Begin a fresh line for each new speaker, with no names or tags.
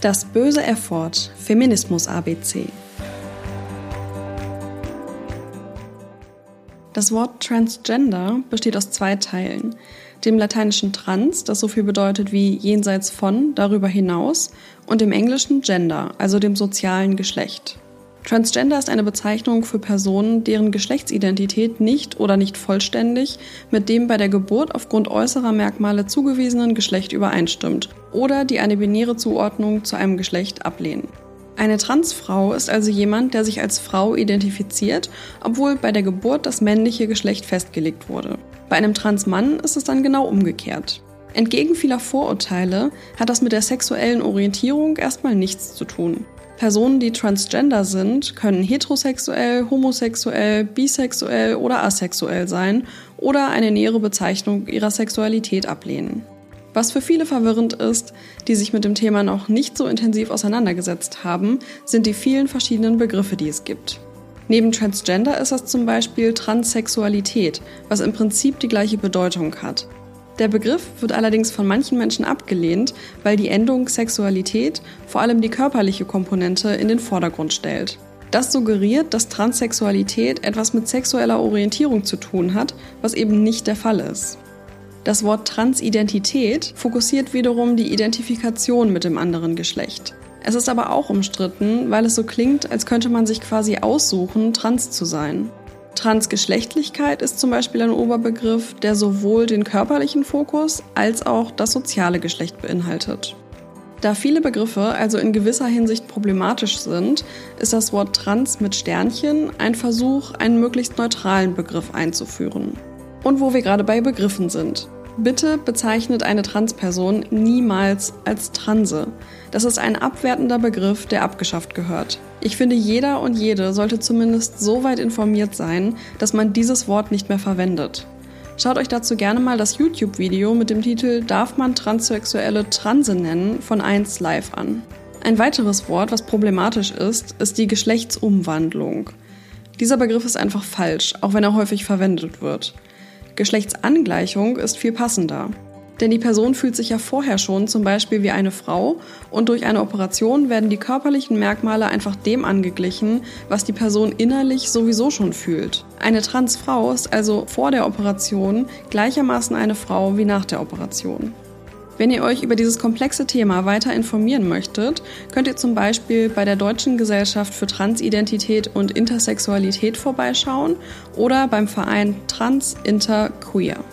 Das böse F-Wort, Feminismus ABC. Das Wort Transgender besteht aus zwei Teilen. Dem lateinischen trans, das so viel bedeutet wie jenseits von, darüber hinaus, und dem englischen gender, also dem sozialen Geschlecht. Transgender ist eine Bezeichnung für Personen, deren Geschlechtsidentität nicht oder nicht vollständig mit dem bei der Geburt aufgrund äußerer Merkmale zugewiesenen Geschlecht übereinstimmt oder die eine binäre Zuordnung zu einem Geschlecht ablehnen. Eine Transfrau ist also jemand, der sich als Frau identifiziert, obwohl bei der Geburt das männliche Geschlecht festgelegt wurde. Bei einem Transmann ist es dann genau umgekehrt. Entgegen vieler Vorurteile hat das mit der sexuellen Orientierung erstmal nichts zu tun. Personen, die transgender sind, können heterosexuell, homosexuell, bisexuell oder asexuell sein oder eine nähere Bezeichnung ihrer Sexualität ablehnen. Was für viele verwirrend ist, die sich mit dem Thema noch nicht so intensiv auseinandergesetzt haben, sind die vielen verschiedenen Begriffe, die es gibt. Neben Transgender ist das zum Beispiel Transsexualität, was im Prinzip die gleiche Bedeutung hat. Der Begriff wird allerdings von manchen Menschen abgelehnt, weil die Endung Sexualität vor allem die körperliche Komponente in den Vordergrund stellt. Das suggeriert, dass Transsexualität etwas mit sexueller Orientierung zu tun hat, was eben nicht der Fall ist. Das Wort Transidentität fokussiert wiederum die Identifikation mit dem anderen Geschlecht. Es ist aber auch umstritten, weil es so klingt, als könnte man sich quasi aussuchen, trans zu sein. Transgeschlechtlichkeit ist zum Beispiel ein Oberbegriff, der sowohl den körperlichen Fokus als auch das soziale Geschlecht beinhaltet. Da viele Begriffe also in gewisser Hinsicht problematisch sind, ist das Wort trans mit Sternchen ein Versuch, einen möglichst neutralen Begriff einzuführen. Und wo wir gerade bei Begriffen sind. Bitte bezeichnet eine Transperson niemals als Transe. Das ist ein abwertender Begriff, der abgeschafft gehört. Ich finde, jeder und jede sollte zumindest so weit informiert sein, dass man dieses Wort nicht mehr verwendet. Schaut euch dazu gerne mal das YouTube-Video mit dem Titel Darf man Transsexuelle Transe nennen von 1 Live an. Ein weiteres Wort, was problematisch ist, ist die Geschlechtsumwandlung. Dieser Begriff ist einfach falsch, auch wenn er häufig verwendet wird. Geschlechtsangleichung ist viel passender. Denn die Person fühlt sich ja vorher schon zum Beispiel wie eine Frau und durch eine Operation werden die körperlichen Merkmale einfach dem angeglichen, was die Person innerlich sowieso schon fühlt. Eine Transfrau ist also vor der Operation gleichermaßen eine Frau wie nach der Operation. Wenn ihr euch über dieses komplexe Thema weiter informieren möchtet, könnt ihr zum Beispiel bei der Deutschen Gesellschaft für Transidentität und Intersexualität vorbeischauen oder beim Verein Trans Inter Queer.